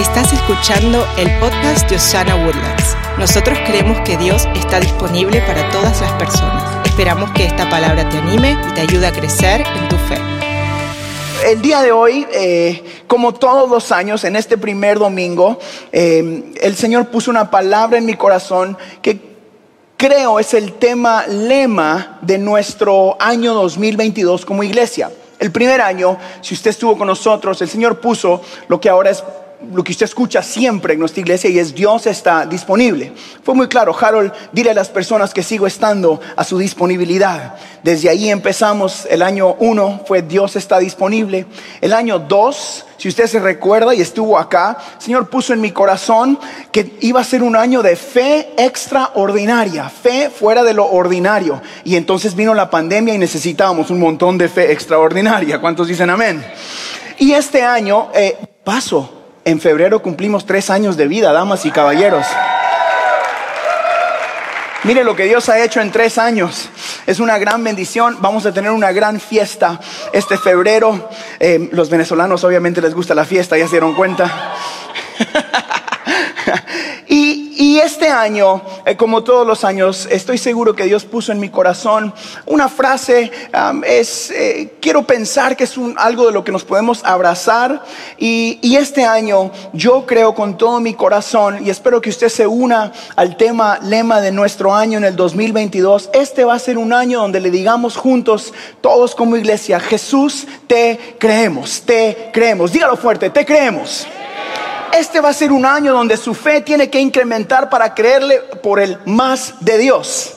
Estás escuchando el podcast de Osana Woodlands. Nosotros creemos que Dios está disponible para todas las personas. Esperamos que esta palabra te anime y te ayude a crecer en tu fe. El día de hoy, eh, como todos los años, en este primer domingo, eh, el Señor puso una palabra en mi corazón que creo es el tema lema de nuestro año 2022 como iglesia. El primer año, si usted estuvo con nosotros, el Señor puso lo que ahora es lo que usted escucha siempre en nuestra iglesia y es Dios está disponible. Fue muy claro, Harold, dile a las personas que sigo estando a su disponibilidad. Desde ahí empezamos, el año uno fue Dios está disponible. El año dos, si usted se recuerda y estuvo acá, el Señor puso en mi corazón que iba a ser un año de fe extraordinaria, fe fuera de lo ordinario. Y entonces vino la pandemia y necesitábamos un montón de fe extraordinaria. ¿Cuántos dicen amén? Y este año eh, paso en febrero cumplimos tres años de vida, damas y caballeros. Mire lo que Dios ha hecho en tres años. Es una gran bendición. Vamos a tener una gran fiesta este febrero. Eh, los venezolanos obviamente les gusta la fiesta, ya se dieron cuenta. Y este año, eh, como todos los años, estoy seguro que Dios puso en mi corazón una frase, es, eh, quiero pensar que es algo de lo que nos podemos abrazar. Y, y este año yo creo con todo mi corazón, y espero que usted se una al tema, lema de nuestro año en el 2022, este va a ser un año donde le digamos juntos, todos como iglesia, Jesús, te creemos, te creemos. Dígalo fuerte, te creemos este va a ser un año donde su fe tiene que incrementar para creerle por el más de Dios.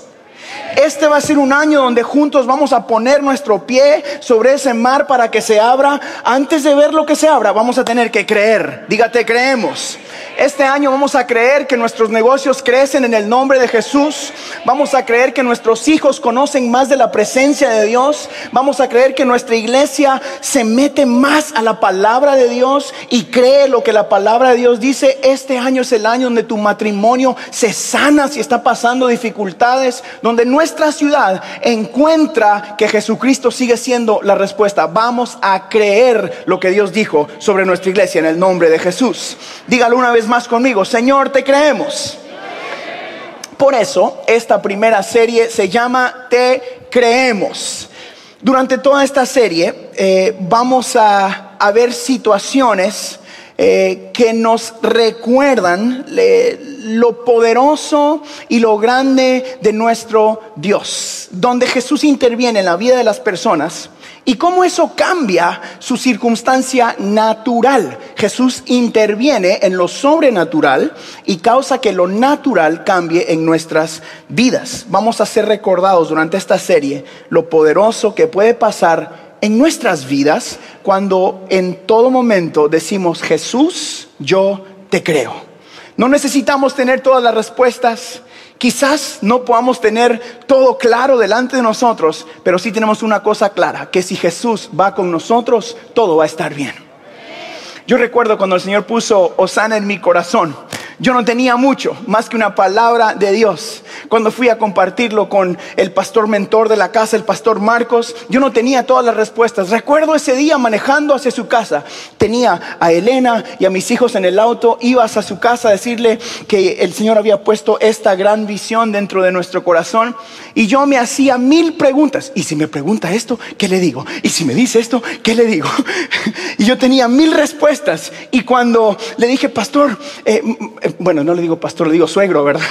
Este va a ser un año donde juntos vamos a poner nuestro pie sobre ese mar para que se abra. Antes de ver lo que se abra, vamos a tener que creer. Dígate, creemos. Este año vamos a creer que nuestros negocios crecen en el nombre de Jesús. Vamos a creer que nuestros hijos conocen más de la presencia de Dios. Vamos a creer que nuestra iglesia se mete más a la palabra de Dios y cree lo que la palabra de Dios dice. Este año es el año donde tu matrimonio se sana si está pasando dificultades, donde nuestra ciudad encuentra que Jesucristo sigue siendo la respuesta. Vamos a creer lo que Dios dijo sobre nuestra iglesia en el nombre de Jesús. Dígalo una vez más conmigo, Señor, te creemos. Por eso, esta primera serie se llama Te creemos. Durante toda esta serie eh, vamos a, ver situaciones eh, que nos recuerdan lo poderoso y lo grande de nuestro Dios, donde Jesús interviene en la vida de las personas y cómo eso cambia su circunstancia natural. Jesús interviene en lo sobrenatural y causa que lo natural cambie en nuestras vidas. Vamos a ser recordados durante esta serie lo poderoso que puede pasar en nuestras vidas cuando en todo momento decimos, Jesús, yo te creo. No necesitamos tener todas las respuestas. Quizás no podamos tener todo claro delante de nosotros, pero sí tenemos una cosa clara, que si Jesús va con nosotros, todo va a estar bien. Yo recuerdo cuando el Señor puso Osana en mi corazón, yo no tenía mucho más que una palabra de Dios. Cuando fui a compartirlo con el pastor mentor de la casa, el pastor Marcos, yo no tenía todas las respuestas. Recuerdo ese día manejando hacia su casa. Tenía a Elena y a mis hijos en el auto. Ibas a su casa a decirle que el Señor había puesto esta gran visión dentro de nuestro corazón. Y yo me hacía mil preguntas. Y si me pregunta esto, ¿qué le digo? Y si me dice esto, ¿qué le digo? y yo tenía mil respuestas. Y cuando le dije, pastor, eh, bueno, no le digo pastor, le digo suegro, ¿verdad?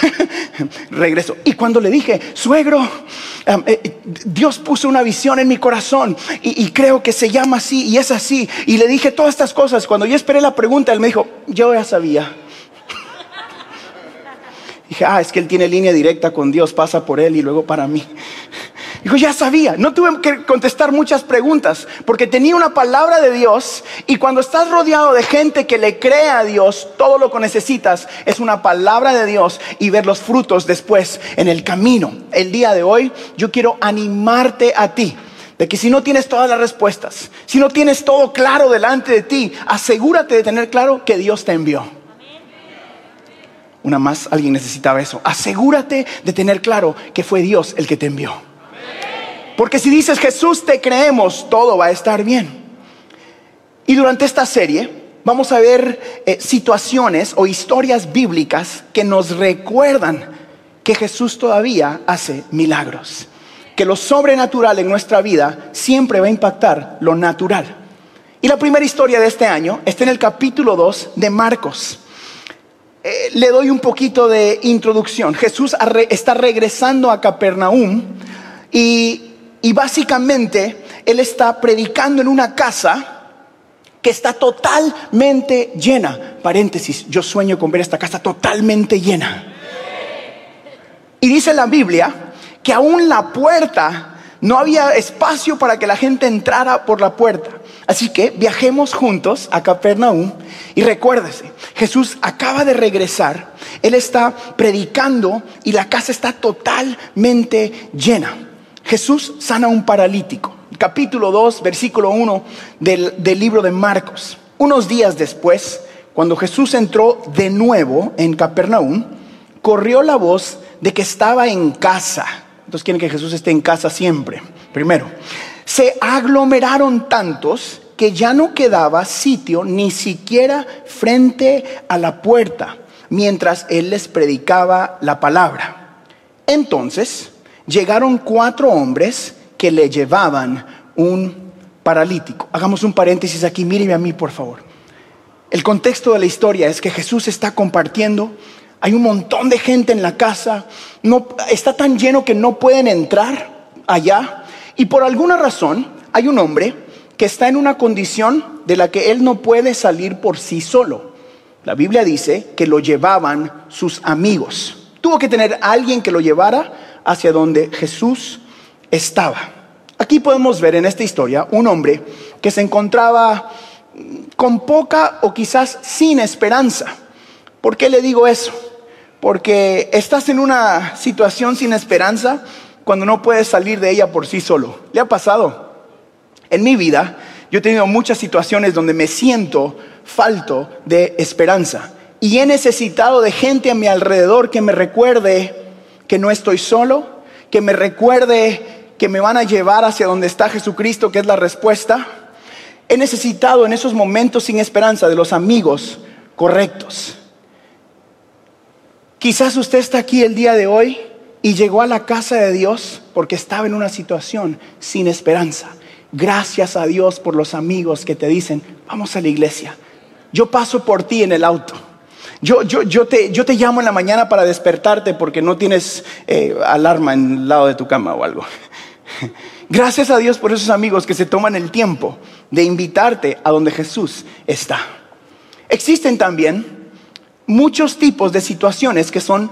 Regreso. Y cuando le dije, suegro, eh, Dios puso una visión en mi corazón y, creo que se llama así y es así. Y le dije todas estas cosas. Cuando yo esperé la pregunta, él me dijo, yo ya sabía. Dije, ah, es que él tiene línea directa con Dios, pasa por él y luego para mí. Dijo, ya sabía, no tuve que contestar muchas preguntas porque tenía una palabra de Dios y cuando estás rodeado de gente que le cree a Dios, todo lo que necesitas es una palabra de Dios y ver los frutos después en el camino. El día de hoy yo quiero animarte a ti de que si no tienes todas las respuestas, si no tienes todo claro delante de ti, asegúrate de tener claro que Dios te envió. Una más, alguien necesitaba eso. Asegúrate de tener claro que fue Dios el que te envió. Porque si dices Jesús te creemos, todo va a estar bien. Y durante esta serie vamos a ver eh, situaciones o historias bíblicas que nos recuerdan que Jesús todavía hace milagros, que lo sobrenatural en nuestra vida siempre va a impactar lo natural. Y la primera historia de este año está en el capítulo 2 de Marcos. Eh, le doy un poquito de introducción. Jesús está regresando a Capernaum y, y básicamente él está predicando en una casa que está totalmente llena. Paréntesis, yo sueño con ver esta casa totalmente llena. Y dice la Biblia que aún la puerta no había espacio para que la gente entrara por la puerta. Así que viajemos juntos a Capernaum y recuérdese, Jesús acaba de regresar, Él está predicando y la casa está totalmente llena. Jesús sana a un paralítico. Capítulo 2, versículo 1 del, del libro de Marcos. Unos días después, cuando Jesús entró de nuevo en Capernaum, corrió la voz de que estaba en casa. Entonces quieren que Jesús esté en casa siempre. Primero, se aglomeraron tantos que ya no quedaba sitio ni siquiera frente a la puerta mientras él les predicaba la palabra. Entonces llegaron cuatro hombres que le llevaban un paralítico. Hagamos un paréntesis aquí, míreme a mí por favor. El contexto de la historia es que Jesús está compartiendo hay un montón de gente en la casa, no, está tan lleno que no pueden entrar allá. Y por alguna razón hay un hombre que está en una condición de la que él no puede salir por sí solo. La Biblia dice que lo llevaban sus amigos. Tuvo que tener alguien que lo llevara hacia donde Jesús estaba. Aquí podemos ver en esta historia un hombre que se encontraba con poca o quizás sin esperanza. ¿Por qué le digo eso? porque estás en una situación sin esperanza cuando no puedes salir de ella por sí solo. ¿Le ha pasado? En mi vida, yo he tenido muchas situaciones donde me siento falto de esperanza y he necesitado de gente a mi alrededor que me recuerde que no estoy solo, que me recuerde que me van a llevar hacia donde está Jesucristo, que es la respuesta. He necesitado en esos momentos sin esperanza de los amigos correctos. Quizás usted está aquí el día de hoy y llegó a la casa de Dios porque estaba en una situación sin esperanza. Gracias a Dios por los amigos que te dicen, vamos a la iglesia. Yo paso por ti en el auto. Yo, yo, yo, te, yo te llamo en la mañana para despertarte porque no tienes eh, alarma en el lado de tu cama o algo. Gracias a Dios por esos amigos que se toman el tiempo de invitarte a donde Jesús está. Existen también muchos tipos de situaciones que son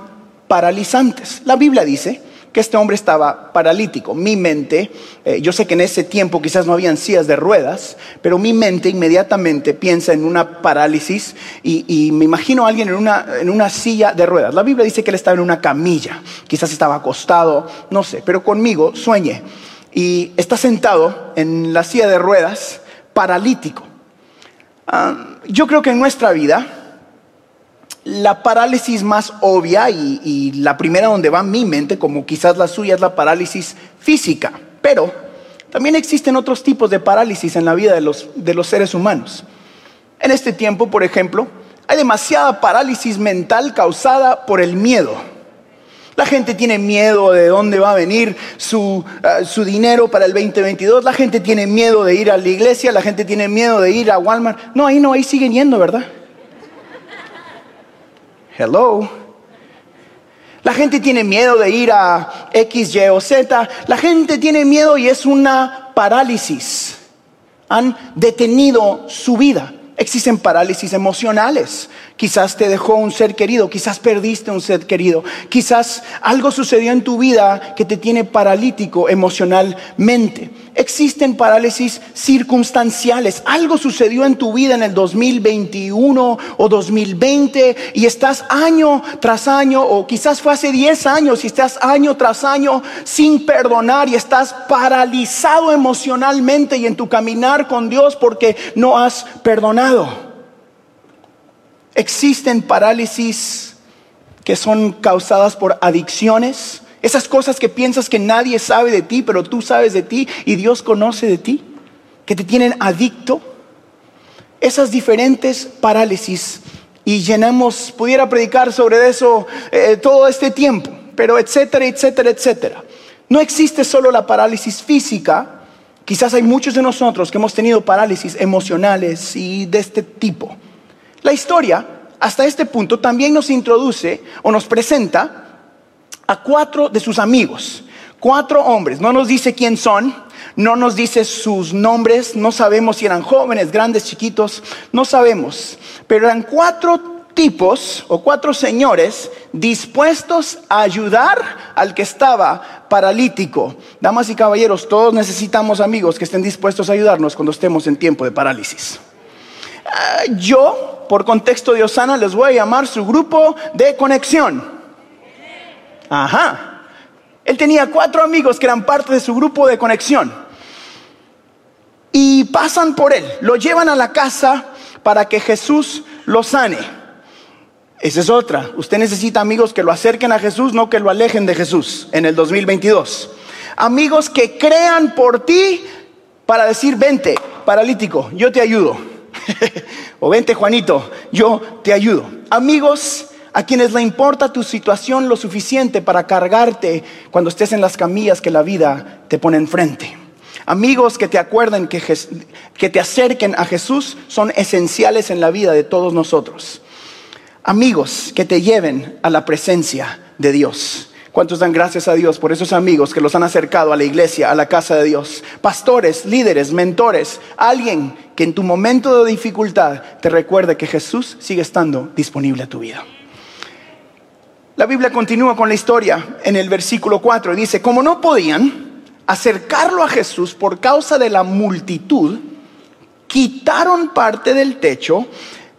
paralizantes. La Biblia dice que este hombre estaba paralítico. Mi mente, eh, yo sé que en ese tiempo quizás no habían sillas de ruedas, pero mi mente inmediatamente piensa en una parálisis y, me imagino a alguien en una, en una silla de ruedas. La Biblia dice que él estaba en una camilla, quizás estaba acostado, no sé, pero conmigo sueñe y está sentado en la silla de ruedas, paralítico. Ah, yo creo que en nuestra vida, la parálisis más obvia y, la primera donde va mi mente, como quizás la suya, es la parálisis física. Pero también existen otros tipos de parálisis en la vida de los, seres humanos. En este tiempo, por ejemplo, hay demasiada parálisis mental causada por el miedo. La gente tiene miedo de dónde va a venir su, ah, su, dinero para el 2022. La gente tiene miedo de ir a la iglesia. La gente tiene miedo de ir a Walmart. No, ahí no, ahí siguen yendo, ¿verdad? Hello. La gente tiene miedo de ir a X, Y o Z. La gente tiene miedo y es una parálisis. Han detenido su vida. Existen parálisis emocionales. Quizás te dejó un ser querido, quizás perdiste un ser querido, quizás algo sucedió en tu vida que te tiene paralítico emocionalmente. Existen parálisis circunstanciales. Algo sucedió en tu vida en el 2021 o 2020 y estás año tras año o quizás fue hace 10 años y estás año tras año sin perdonar y estás paralizado emocionalmente y en tu caminar con Dios porque no has perdonado. Existen parálisis que son causadas por adicciones, esas cosas que piensas que nadie sabe de ti, pero tú sabes de ti y Dios conoce de ti, que te tienen adicto. esas diferentes parálisis y llenamos, pudiera predicar sobre eso eh, todo este tiempo, pero etcétera, etcétera, etcétera. No existe solo la parálisis física, quizás hay muchos de nosotros que hemos tenido parálisis emocionales y de este tipo. La historia, hasta este punto, también nos introduce o nos presenta a cuatro de sus amigos, cuatro hombres, no nos dice quién son, no nos dice sus nombres, no sabemos si eran jóvenes, grandes, chiquitos, no sabemos, pero eran cuatro tipos o cuatro señores dispuestos a ayudar al que estaba paralítico. Damas y caballeros, todos necesitamos amigos que estén dispuestos a ayudarnos cuando estemos en tiempo de parálisis. Ah, yo, por contexto de Osana, les voy a llamar su grupo de conexión. Ajá. Él tenía cuatro amigos que eran parte de su grupo de conexión. Y pasan por él, lo llevan a la casa para que Jesús lo sane. Esa es otra. Usted necesita amigos que lo acerquen a Jesús, no que lo alejen de Jesús en el 2022. Amigos que crean por ti para decir, vente, paralítico, yo te ayudo. o vente, Juanito, yo te ayudo. Amigos a quienes le importa tu situación lo suficiente para cargarte cuando estés en las camillas que la vida te pone enfrente. Amigos que te acuerden que, que te acerquen a Jesús son esenciales en la vida de todos nosotros. Amigos que te lleven a la presencia de Dios. ¿Cuántos dan gracias a Dios por esos amigos que los han acercado a la iglesia, a la casa de Dios? Pastores, líderes, mentores, alguien que en tu momento de dificultad te recuerde que Jesús sigue estando disponible a tu vida. La Biblia continúa con la historia en el versículo 4 y dice, como no podían acercarlo a Jesús por causa de la multitud, quitaron parte del techo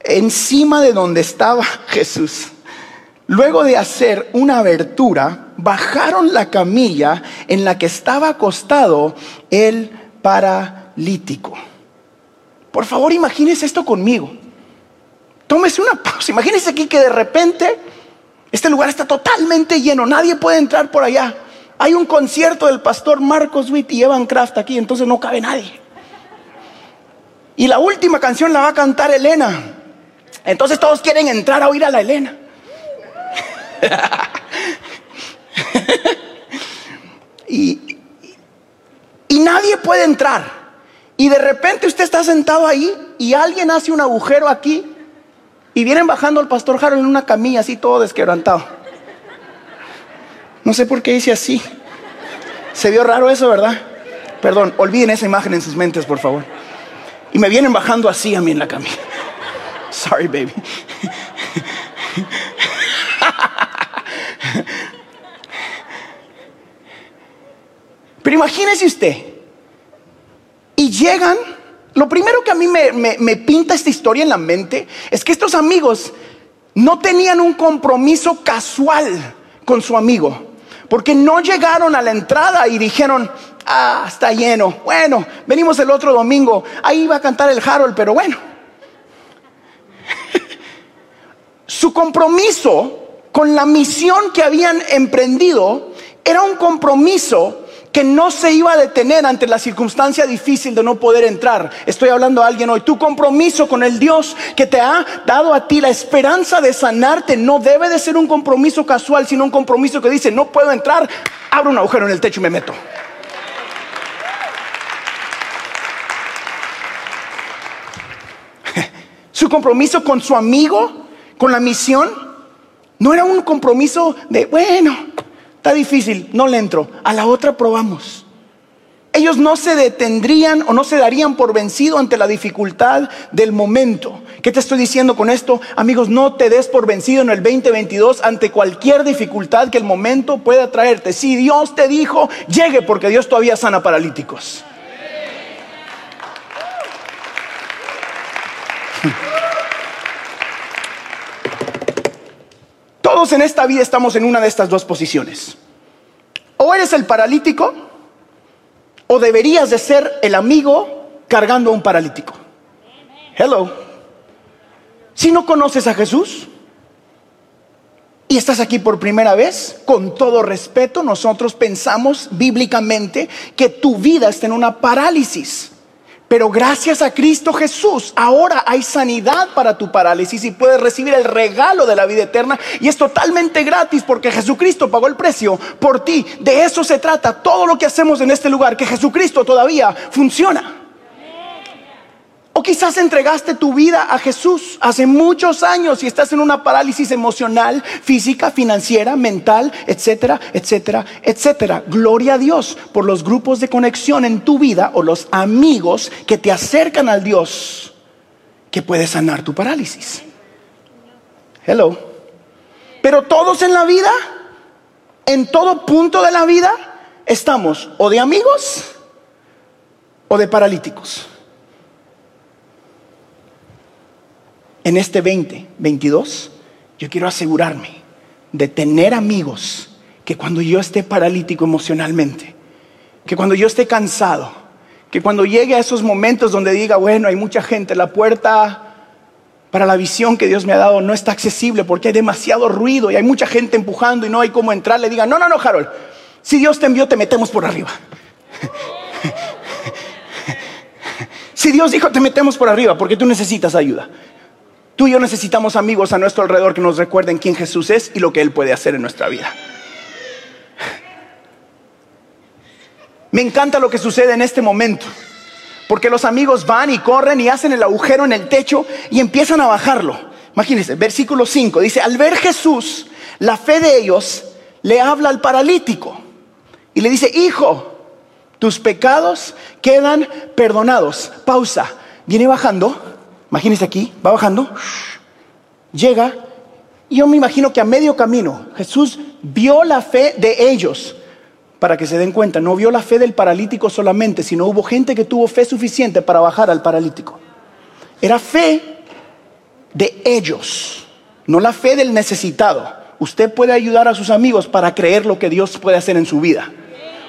encima de donde estaba Jesús. Luego de hacer una abertura, bajaron la camilla en la que estaba acostado el paralítico. Por favor, imagínese esto conmigo. Tómese una pausa. Imagínese aquí que de repente este lugar está totalmente lleno, nadie puede entrar por allá. Hay un concierto del pastor Marcos Witt y Evan Kraft aquí, entonces no cabe nadie. Y la última canción la va a cantar Elena. Entonces todos quieren entrar a oír a la Elena. y, y nadie puede entrar. Y de repente usted está sentado ahí y alguien hace un agujero aquí y vienen bajando al pastor Harold en una camilla así todo desquebrantado. No sé por qué dice así. Se vio raro eso, ¿verdad? Perdón, olviden esa imagen en sus mentes, por favor. Y me vienen bajando así a mí en la camilla. Sorry, baby. Pero imagínese usted. Y llegan lo primero que a mí me, pinta esta historia en la mente es que estos amigos no tenían un compromiso casual con su amigo. Porque no llegaron a la entrada y dijeron, ah, está lleno. Bueno, venimos el otro domingo. Ahí va a cantar el Harold, pero bueno. Su compromiso con la misión que habían emprendido era un compromiso que no se iba a detener ante la circunstancia difícil de no poder entrar. Estoy hablando a alguien hoy. Tu compromiso con el Dios que te ha dado a ti la esperanza de sanarte no debe de ser un compromiso casual, sino un compromiso que dice, no puedo entrar, abro un agujero en el techo y me meto. Su compromiso con su amigo, con la misión, no era un compromiso de, bueno, Está difícil, no le entro. A la otra probamos. Ellos no se detendrían o no se darían por vencido ante la dificultad del momento. ¿Qué te estoy diciendo con esto? Amigos, no te des por vencido en el 2022 ante cualquier dificultad que el momento pueda traerte. Si Dios te dijo, llegue porque Dios todavía sana paralíticos. Todos en esta vida estamos en una de estas dos posiciones. O eres el paralítico o deberías de ser el amigo cargando a un paralítico. Hello. Si no conoces a Jesús y estás aquí por primera vez, con todo respeto, nosotros pensamos bíblicamente que tu vida está en una parálisis. Pero gracias a Cristo Jesús, ahora hay sanidad para tu parálisis y puedes recibir el regalo de la vida eterna. Y es totalmente gratis porque Jesucristo pagó el precio por ti. De eso se trata todo lo que hacemos en este lugar, que Jesucristo todavía funciona. O quizás entregaste tu vida a Jesús hace muchos años y estás en una parálisis emocional, física, financiera, mental, etcétera, etcétera, etcétera. Gloria a Dios por los grupos de conexión en tu vida o los amigos que te acercan al Dios que puede sanar tu parálisis. Hello. Pero todos en la vida, en todo punto de la vida, estamos o de amigos o de paralíticos. En este 2022, yo quiero asegurarme de tener amigos que cuando yo esté paralítico emocionalmente, que cuando yo esté cansado, que cuando llegue a esos momentos donde diga, bueno, hay mucha gente, la puerta para la visión que Dios me ha dado no está accesible porque hay demasiado ruido y hay mucha gente empujando y no hay cómo entrar, le diga, no, no, no, Harold, si Dios te envió, te metemos por arriba. si Dios dijo, te metemos por arriba porque tú necesitas ayuda. Tú y yo necesitamos amigos a nuestro alrededor que nos recuerden quién Jesús es y lo que Él puede hacer en nuestra vida. Me encanta lo que sucede en este momento, porque los amigos van y corren y hacen el agujero en el techo y empiezan a bajarlo. Imagínense, versículo 5 dice, al ver Jesús, la fe de ellos le habla al paralítico y le dice, hijo, tus pecados quedan perdonados. Pausa, viene bajando Imagínense aquí, va bajando, llega, y yo me imagino que a medio camino Jesús vio la fe de ellos para que se den cuenta, no vio la fe del paralítico solamente, sino hubo gente que tuvo fe suficiente para bajar al paralítico. Era fe de ellos, no la fe del necesitado. Usted puede ayudar a sus amigos para creer lo que Dios puede hacer en su vida.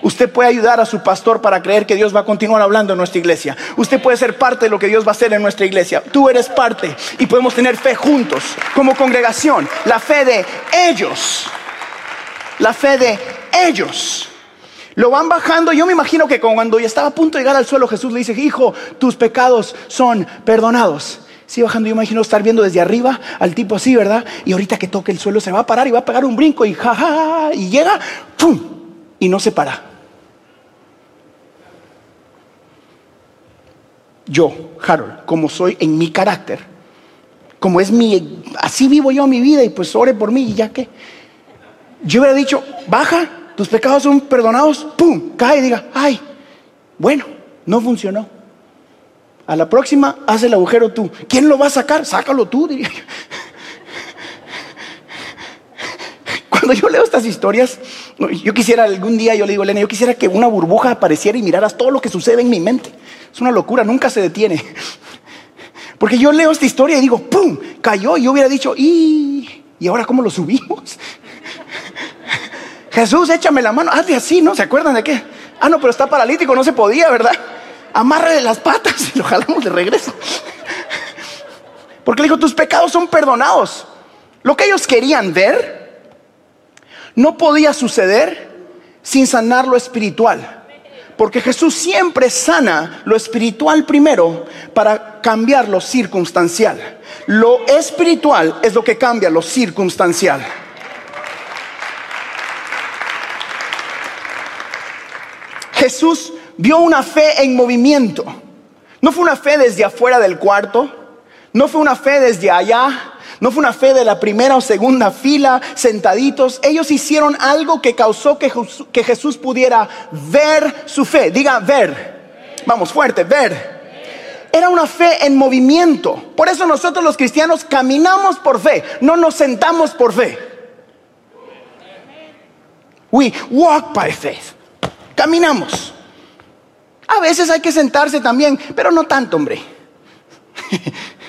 Usted puede ayudar a su pastor para creer que Dios va a continuar hablando en nuestra iglesia. Usted puede ser parte de lo que Dios va a hacer en nuestra iglesia. Tú eres parte y podemos tener fe juntos como congregación. La fe de ellos. La fe de ellos. Lo van bajando. Yo me imagino que cuando ya estaba a punto de llegar al suelo, Jesús le dice, hijo, tus pecados son perdonados. Sigue bajando, yo imagino estar viendo desde arriba al tipo así, ¿verdad? Y ahorita que toque el suelo se va a parar y va a pegar un brinco y jaja, y llega, ¡pum! Y no se para. Yo, Harold, como soy en mi carácter, como es mi, así vivo yo mi vida y pues ore por mí y ya que, yo hubiera dicho, baja, tus pecados son perdonados, pum, cae y diga, ay, bueno, no funcionó. A la próxima, haz el agujero tú. ¿Quién lo va a sacar? Sácalo tú, diría yo. Cuando yo leo estas historias, yo quisiera algún día, yo le digo, Elena, yo quisiera que una burbuja apareciera y miraras todo lo que sucede en mi mente. Es una locura, nunca se detiene. Porque yo leo esta historia y digo, ¡pum! Cayó y yo hubiera dicho, ¿y, ¿y ahora cómo lo subimos? Jesús, échame la mano, hazle así, ¿no? ¿Se acuerdan de qué? Ah, no, pero está paralítico, no se podía, ¿verdad? Amárrale las patas y lo jalamos de regreso. Porque le dijo, tus pecados son perdonados. Lo que ellos querían ver no podía suceder sin sanar lo espiritual. Porque Jesús siempre sana lo espiritual primero para cambiar lo circunstancial. Lo espiritual es lo que cambia lo circunstancial. Jesús vio una fe en movimiento. No fue una fe desde afuera del cuarto, no fue una fe desde allá, no fue una fe de la primera o segunda fila, sentaditos. Ellos hicieron algo que causó que, Jesús pudiera ver su fe. Diga, ver. Vamos, fuerte, ver. Era una fe en movimiento. Por eso nosotros los cristianos caminamos por fe, no nos sentamos por fe. We walk by faith. Caminamos. A veces hay que sentarse también, pero no tanto, hombre.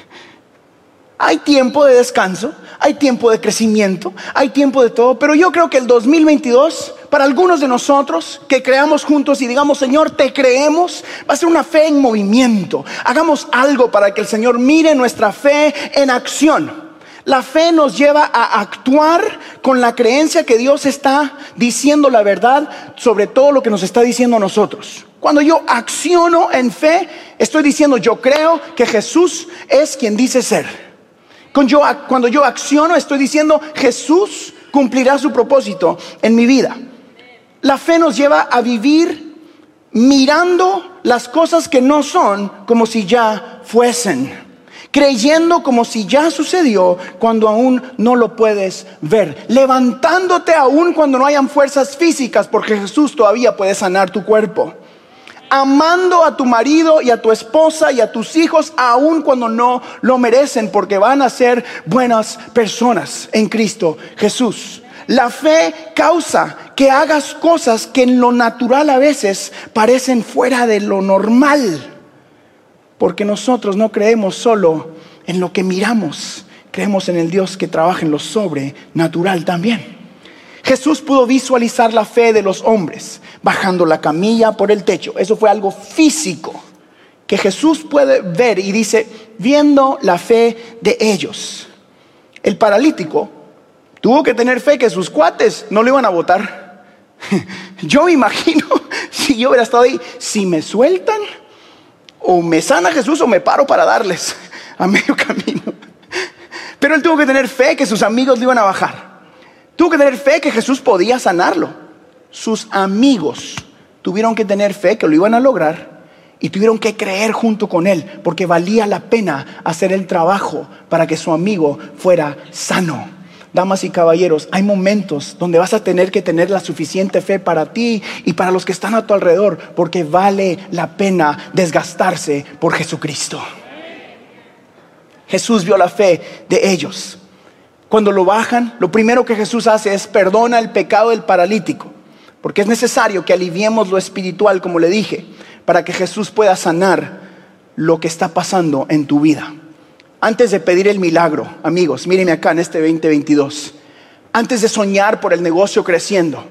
Hay tiempo de descanso, hay tiempo de crecimiento, hay tiempo de todo, pero yo creo que el 2022, para algunos de nosotros que creamos juntos y digamos, Señor, te creemos, va a ser una fe en movimiento. Hagamos algo para que el Señor mire nuestra fe en acción. La fe nos lleva a actuar con la creencia que Dios está diciendo la verdad sobre todo lo que nos está diciendo a nosotros. Cuando yo acciono en fe, estoy diciendo, yo creo que Jesús es quien dice ser. Cuando yo, acciono, estoy diciendo, Jesús cumplirá su propósito en mi vida. La fe nos lleva a vivir mirando las cosas que no son como si ya fuesen creyendo como si ya sucedió cuando aún no lo puedes ver, levantándote aún cuando no hayan fuerzas físicas, porque Jesús todavía puede sanar tu cuerpo. Amando a tu marido y a tu esposa y a tus hijos aún cuando no lo merecen, porque van a ser buenas personas en Cristo Jesús. La fe causa que hagas cosas que en lo natural a veces parecen fuera de lo normal. Porque nosotros no creemos solo en lo que miramos, creemos en el Dios que trabaja en lo sobrenatural también. Jesús pudo visualizar la fe de los hombres bajando la camilla por el techo. Eso fue algo físico que Jesús puede ver y dice, viendo la fe de ellos. El paralítico tuvo que tener fe que sus cuates no le iban a votar. Yo me imagino, si yo hubiera estado ahí, si me sueltan, o me sana Jesús o me paro para darles a medio camino. Pero él tuvo que tener fe que sus amigos le iban a bajar. Tuvo que tener fe que Jesús podía sanarlo. Sus amigos tuvieron que tener fe que lo iban a lograr y tuvieron que creer junto con él porque valía la pena hacer el trabajo para que su amigo fuera sano damas y caballeros, hay momentos donde vas a tener que tener la suficiente fe para ti y para los que están a tu alrededor, porque vale la pena desgastarse por Jesucristo. Jesús vio la fe de ellos. Cuando lo bajan, lo primero que Jesús hace es perdona el pecado del paralítico, porque es necesario que aliviemos lo espiritual, como le dije, para que Jesús pueda sanar lo que está pasando en tu vida. Antes de pedir el milagro, amigos, mírenme acá en este 2022. Antes de soñar por el negocio creciendo,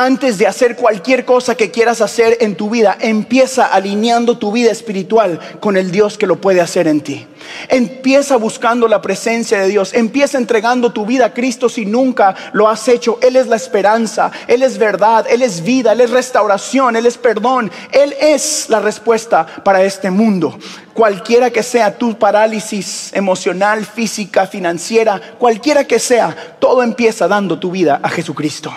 antes de hacer cualquier cosa que quieras hacer en tu vida, empieza alineando tu vida espiritual con el Dios que lo puede hacer en ti. Empieza buscando la presencia de Dios. Empieza entregando tu vida a Cristo si nunca lo has hecho. Él es la esperanza, Él es verdad, Él es vida, Él es restauración, Él es perdón. Él es la respuesta para este mundo. Cualquiera que sea tu parálisis emocional, física, financiera, cualquiera que sea, todo empieza dando tu vida a Jesucristo.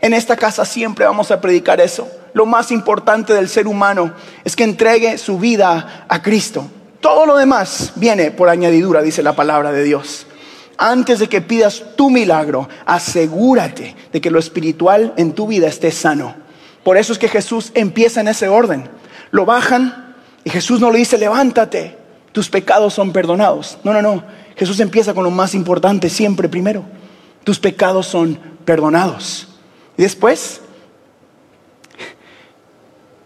En esta casa siempre vamos a predicar eso. Lo más importante del ser humano es que entregue su vida a Cristo. Todo lo demás viene por añadidura, dice la palabra de Dios. Antes de que pidas tu milagro, asegúrate de que lo espiritual en tu vida esté sano. Por eso es que Jesús empieza en ese orden. Lo bajan y Jesús no le dice, levántate, tus pecados son perdonados. No, no, no. Jesús empieza con lo más importante siempre primero. Tus pecados son perdonados. Y después,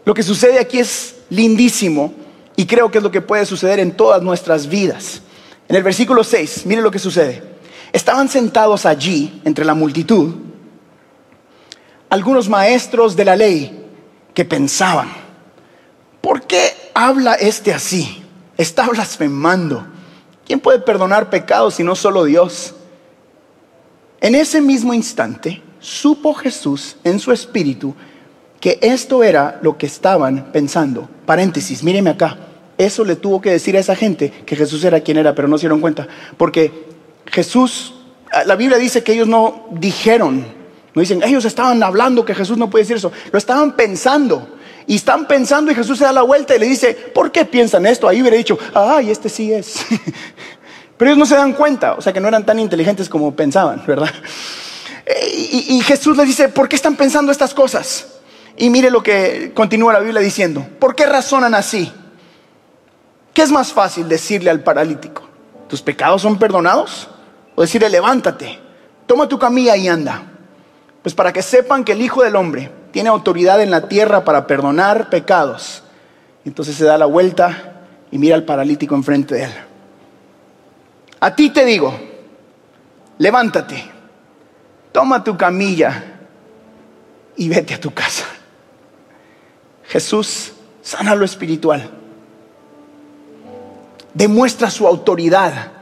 lo que sucede aquí es lindísimo y creo que es lo que puede suceder en todas nuestras vidas. En el versículo 6, mire lo que sucede. Estaban sentados allí, entre la multitud, algunos maestros de la ley que pensaban, ¿por qué habla este así? Está blasfemando. ¿Quién puede perdonar pecados si no solo Dios? En ese mismo instante, supo Jesús en su espíritu que esto era lo que estaban pensando. Paréntesis, míreme acá. Eso le tuvo que decir a esa gente que Jesús era quien era, pero no se dieron cuenta. Porque Jesús, la Biblia dice que ellos no dijeron, no dicen, ellos estaban hablando que Jesús no puede decir eso. Lo estaban pensando. Y están pensando y Jesús se da la vuelta y le dice, ¿por qué piensan esto? Ahí hubiera dicho, ay, este sí es. Pero ellos no se dan cuenta, o sea que no eran tan inteligentes como pensaban, ¿verdad? Y, Jesús les dice, ¿por qué están pensando estas cosas? Y mire lo que continúa la Biblia diciendo, ¿por qué razonan así? ¿Qué es más fácil decirle al paralítico? ¿Tus pecados son perdonados? O decirle, levántate, toma tu camilla y anda. Pues para que sepan que el Hijo del Hombre tiene autoridad en la tierra para perdonar pecados. Entonces se da la vuelta y mira al paralítico enfrente de él. A ti te digo, levántate toma tu camilla y vete a tu casa. Jesús sana lo espiritual. Demuestra su autoridad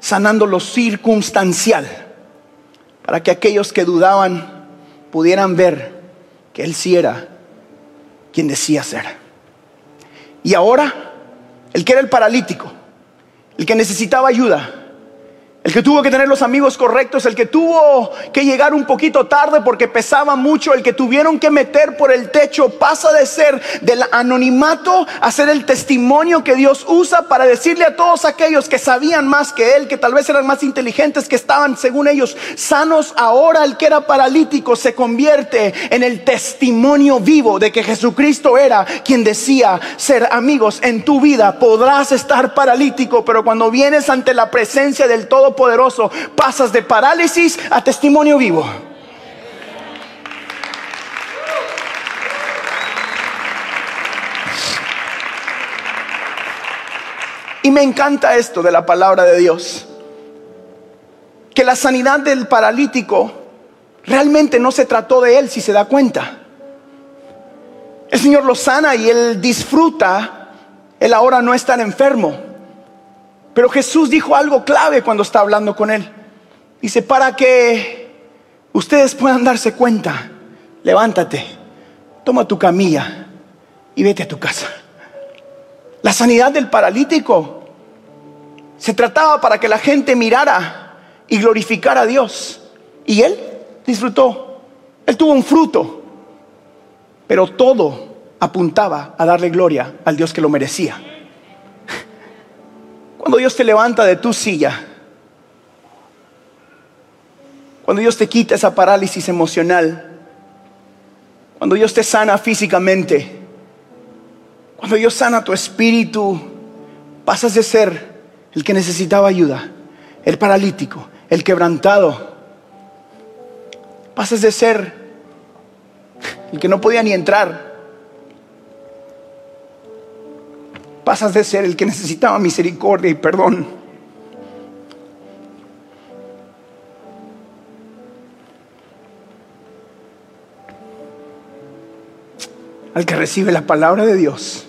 sanando lo circunstancial, para que aquellos que dudaban pudieran ver que Él sí era quien decía ser. Y ahora, el que era el paralítico, el que necesitaba ayuda, el que tuvo que tener los amigos correctos, el que tuvo que llegar un poquito tarde porque pesaba mucho, el que tuvieron que meter por el techo, pasa de ser del anonimato a ser el testimonio que Dios usa para decirle a todos aquellos que sabían más que él, que tal vez eran más inteligentes, que estaban según ellos sanos, ahora el que era paralítico se convierte en el testimonio vivo de que Jesucristo era quien decía ser amigos en tu vida. Podrás estar paralítico, pero cuando vienes ante la presencia del todo poderoso pasas de parálisis a testimonio vivo. Y me encanta esto de la palabra de Dios. Que la sanidad del paralítico realmente no se trató de él, si se da cuenta. El Señor lo sana y él disfruta el ahora no estar enfermo. Pero Jesús dijo algo clave cuando está hablando con él. Dice, para que ustedes puedan darse cuenta, levántate, toma tu camilla y vete a tu casa. La sanidad del paralítico se trataba para que la gente mirara y glorificara a Dios. Y él disfrutó, él tuvo un fruto, pero todo apuntaba a darle gloria al Dios que lo merecía. Cuando Dios te levanta de tu silla, cuando Dios te quita esa parálisis emocional, cuando Dios te sana físicamente, cuando Dios sana tu espíritu, pasas de ser el que necesitaba ayuda, el paralítico, el quebrantado, pasas de ser el que no podía ni entrar pasas de ser el que necesitaba misericordia y perdón. Al que recibe la palabra de Dios,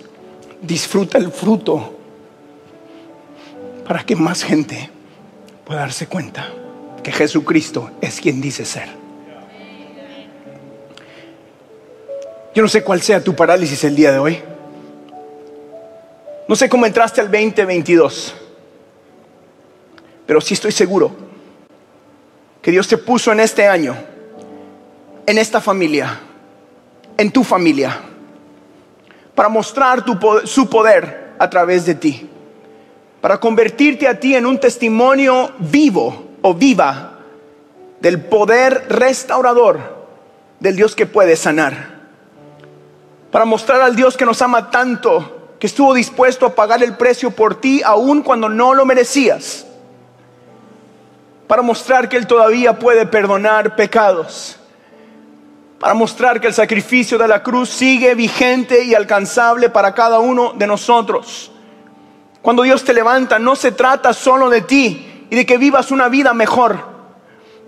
disfruta el fruto para que más gente pueda darse cuenta que Jesucristo es quien dice ser. Yo no sé cuál sea tu parálisis el día de hoy. No sé cómo entraste al 2022, pero sí estoy seguro que Dios te puso en este año, en esta familia, en tu familia, para mostrar su poder a través de ti, para convertirte a ti en un testimonio vivo o viva del poder restaurador del Dios que puede sanar, para mostrar al Dios que nos ama tanto que estuvo dispuesto a pagar el precio por ti aun cuando no lo merecías, para mostrar que Él todavía puede perdonar pecados, para mostrar que el sacrificio de la cruz sigue vigente y alcanzable para cada uno de nosotros. Cuando Dios te levanta, no se trata solo de ti y de que vivas una vida mejor.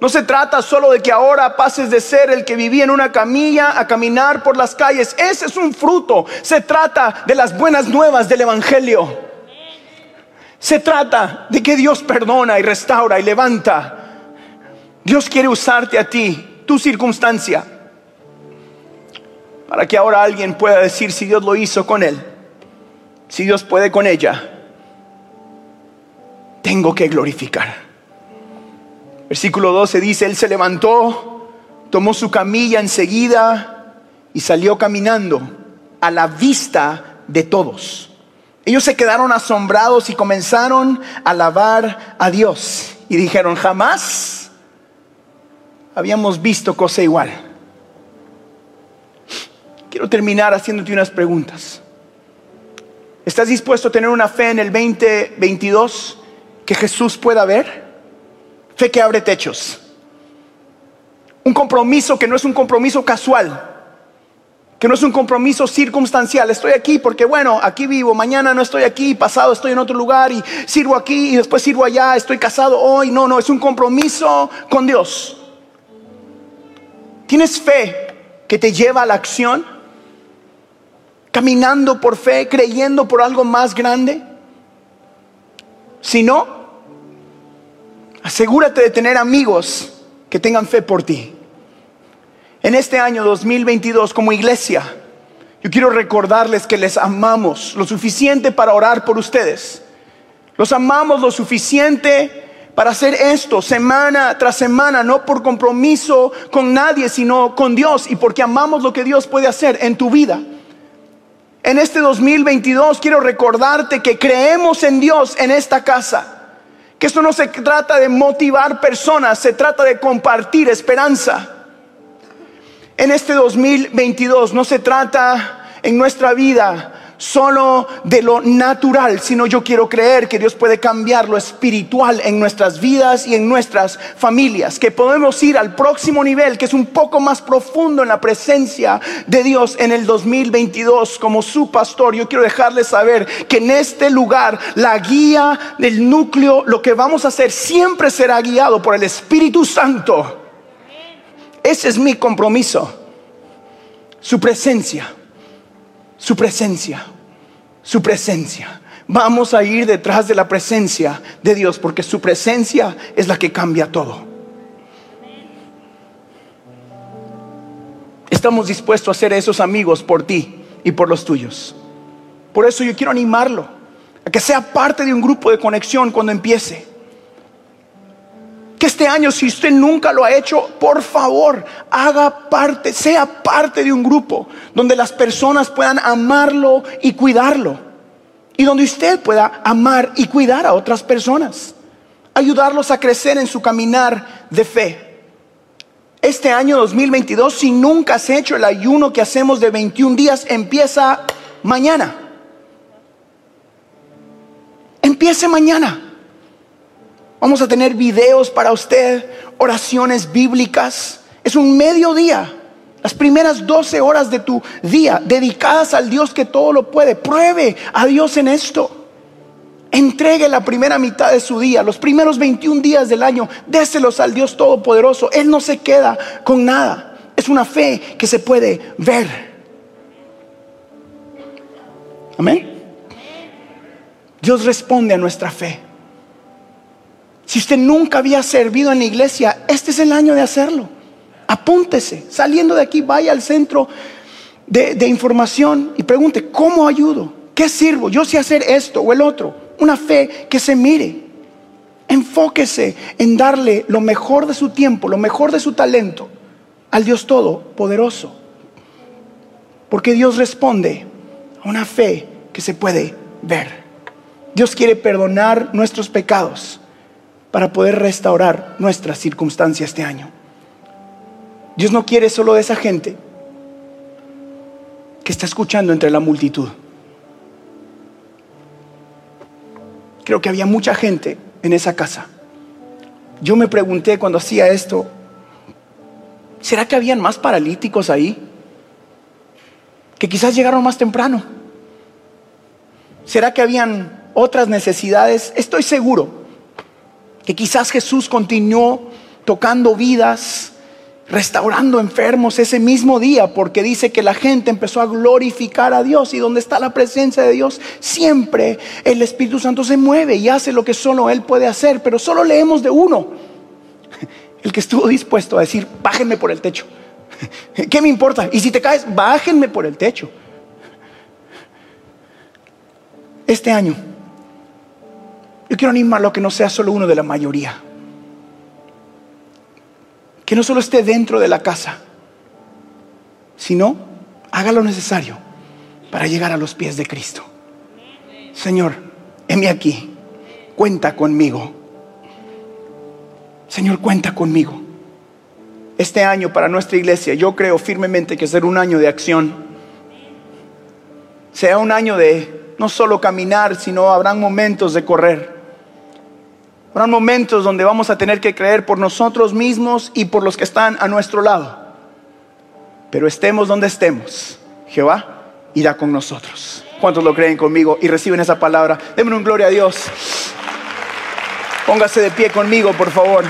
No se trata solo de que ahora pases de ser el que vivía en una camilla a caminar por las calles. Ese es un fruto. Se trata de las buenas nuevas del Evangelio. Se trata de que Dios perdona y restaura y levanta. Dios quiere usarte a ti, tu circunstancia, para que ahora alguien pueda decir si Dios lo hizo con él, si Dios puede con ella, tengo que glorificar. Versículo 12 dice, Él se levantó, tomó su camilla enseguida y salió caminando a la vista de todos. Ellos se quedaron asombrados y comenzaron a alabar a Dios y dijeron, jamás habíamos visto cosa igual. Quiero terminar haciéndote unas preguntas. ¿Estás dispuesto a tener una fe en el 2022 que Jesús pueda ver? Fe que abre techos. Un compromiso que no es un compromiso casual, que no es un compromiso circunstancial. Estoy aquí porque, bueno, aquí vivo, mañana no estoy aquí, pasado estoy en otro lugar y sirvo aquí y después sirvo allá, estoy casado hoy. No, no, es un compromiso con Dios. ¿Tienes fe que te lleva a la acción? Caminando por fe, creyendo por algo más grande. Si no, Asegúrate de tener amigos que tengan fe por ti. En este año 2022 como iglesia, yo quiero recordarles que les amamos lo suficiente para orar por ustedes. Los amamos lo suficiente para hacer esto semana tras semana, no por compromiso con nadie, sino con Dios y porque amamos lo que Dios puede hacer en tu vida. En este 2022 quiero recordarte que creemos en Dios en esta casa. Que esto no se trata de motivar personas, se trata de compartir esperanza. En este 2022 no se trata en nuestra vida solo de lo natural, sino yo quiero creer que Dios puede cambiar lo espiritual en nuestras vidas y en nuestras familias, que podemos ir al próximo nivel, que es un poco más profundo en la presencia de Dios en el 2022 como su pastor. Yo quiero dejarles saber que en este lugar la guía del núcleo, lo que vamos a hacer siempre será guiado por el Espíritu Santo. Ese es mi compromiso, su presencia su presencia, su presencia. Vamos a ir detrás de la presencia de Dios porque su presencia es la que cambia todo. Estamos dispuestos a ser esos amigos por ti y por los tuyos. Por eso yo quiero animarlo a que sea parte de un grupo de conexión cuando empiece que este año, si usted nunca lo ha hecho, por favor, haga parte, sea parte de un grupo donde las personas puedan amarlo y cuidarlo. Y donde usted pueda amar y cuidar a otras personas. Ayudarlos a crecer en su caminar de fe. Este año 2022, si nunca has hecho el ayuno que hacemos de 21 días, empieza mañana. Empiece mañana. Vamos a tener videos para usted, oraciones bíblicas. Es un mediodía. Las primeras 12 horas de tu día dedicadas al Dios que todo lo puede. Pruebe a Dios en esto. Entregue la primera mitad de su día, los primeros 21 días del año, déselos al Dios Todopoderoso. Él no se queda con nada. Es una fe que se puede ver. Amén. Dios responde a nuestra fe. Si usted nunca había servido en la iglesia, este es el año de hacerlo. Apúntese. Saliendo de aquí, vaya al centro de, información y pregunte, ¿cómo ayudo? ¿Qué sirvo? Yo sé hacer esto o el otro. Una fe que se mire. Enfóquese en darle lo mejor de su tiempo, lo mejor de su talento al Dios Todopoderoso. Porque Dios responde a una fe que se puede ver. Dios quiere perdonar nuestros pecados para poder restaurar nuestra circunstancia este año. Dios no quiere solo de esa gente que está escuchando entre la multitud. Creo que había mucha gente en esa casa. Yo me pregunté cuando hacía esto, ¿será que habían más paralíticos ahí? Que quizás llegaron más temprano. ¿Será que habían otras necesidades? Estoy seguro que quizás Jesús continuó tocando vidas, restaurando enfermos ese mismo día, porque dice que la gente empezó a glorificar a Dios y donde está la presencia de Dios, siempre el Espíritu Santo se mueve y hace lo que solo Él puede hacer, pero solo leemos de uno, el que estuvo dispuesto a decir, bájenme por el techo. ¿Qué me importa? Y si te caes, bájenme por el techo. Este año yo quiero animarlo a que no sea solo uno de la mayoría. Que no solo esté dentro de la casa, sino haga lo necesario para llegar a los pies de Cristo. Señor, heme aquí, cuenta conmigo. Señor, cuenta conmigo. Este año para nuestra iglesia, yo creo firmemente que será un año de acción. Sea un año de no solo caminar, sino habrán momentos de correr. Habrá momentos donde vamos a tener que creer por nosotros mismos y por los que están a nuestro lado. Pero estemos donde estemos, Jehová irá con nosotros. ¿Cuántos lo creen conmigo y reciben esa palabra? Denme un gloria a Dios. Póngase de pie conmigo, por favor.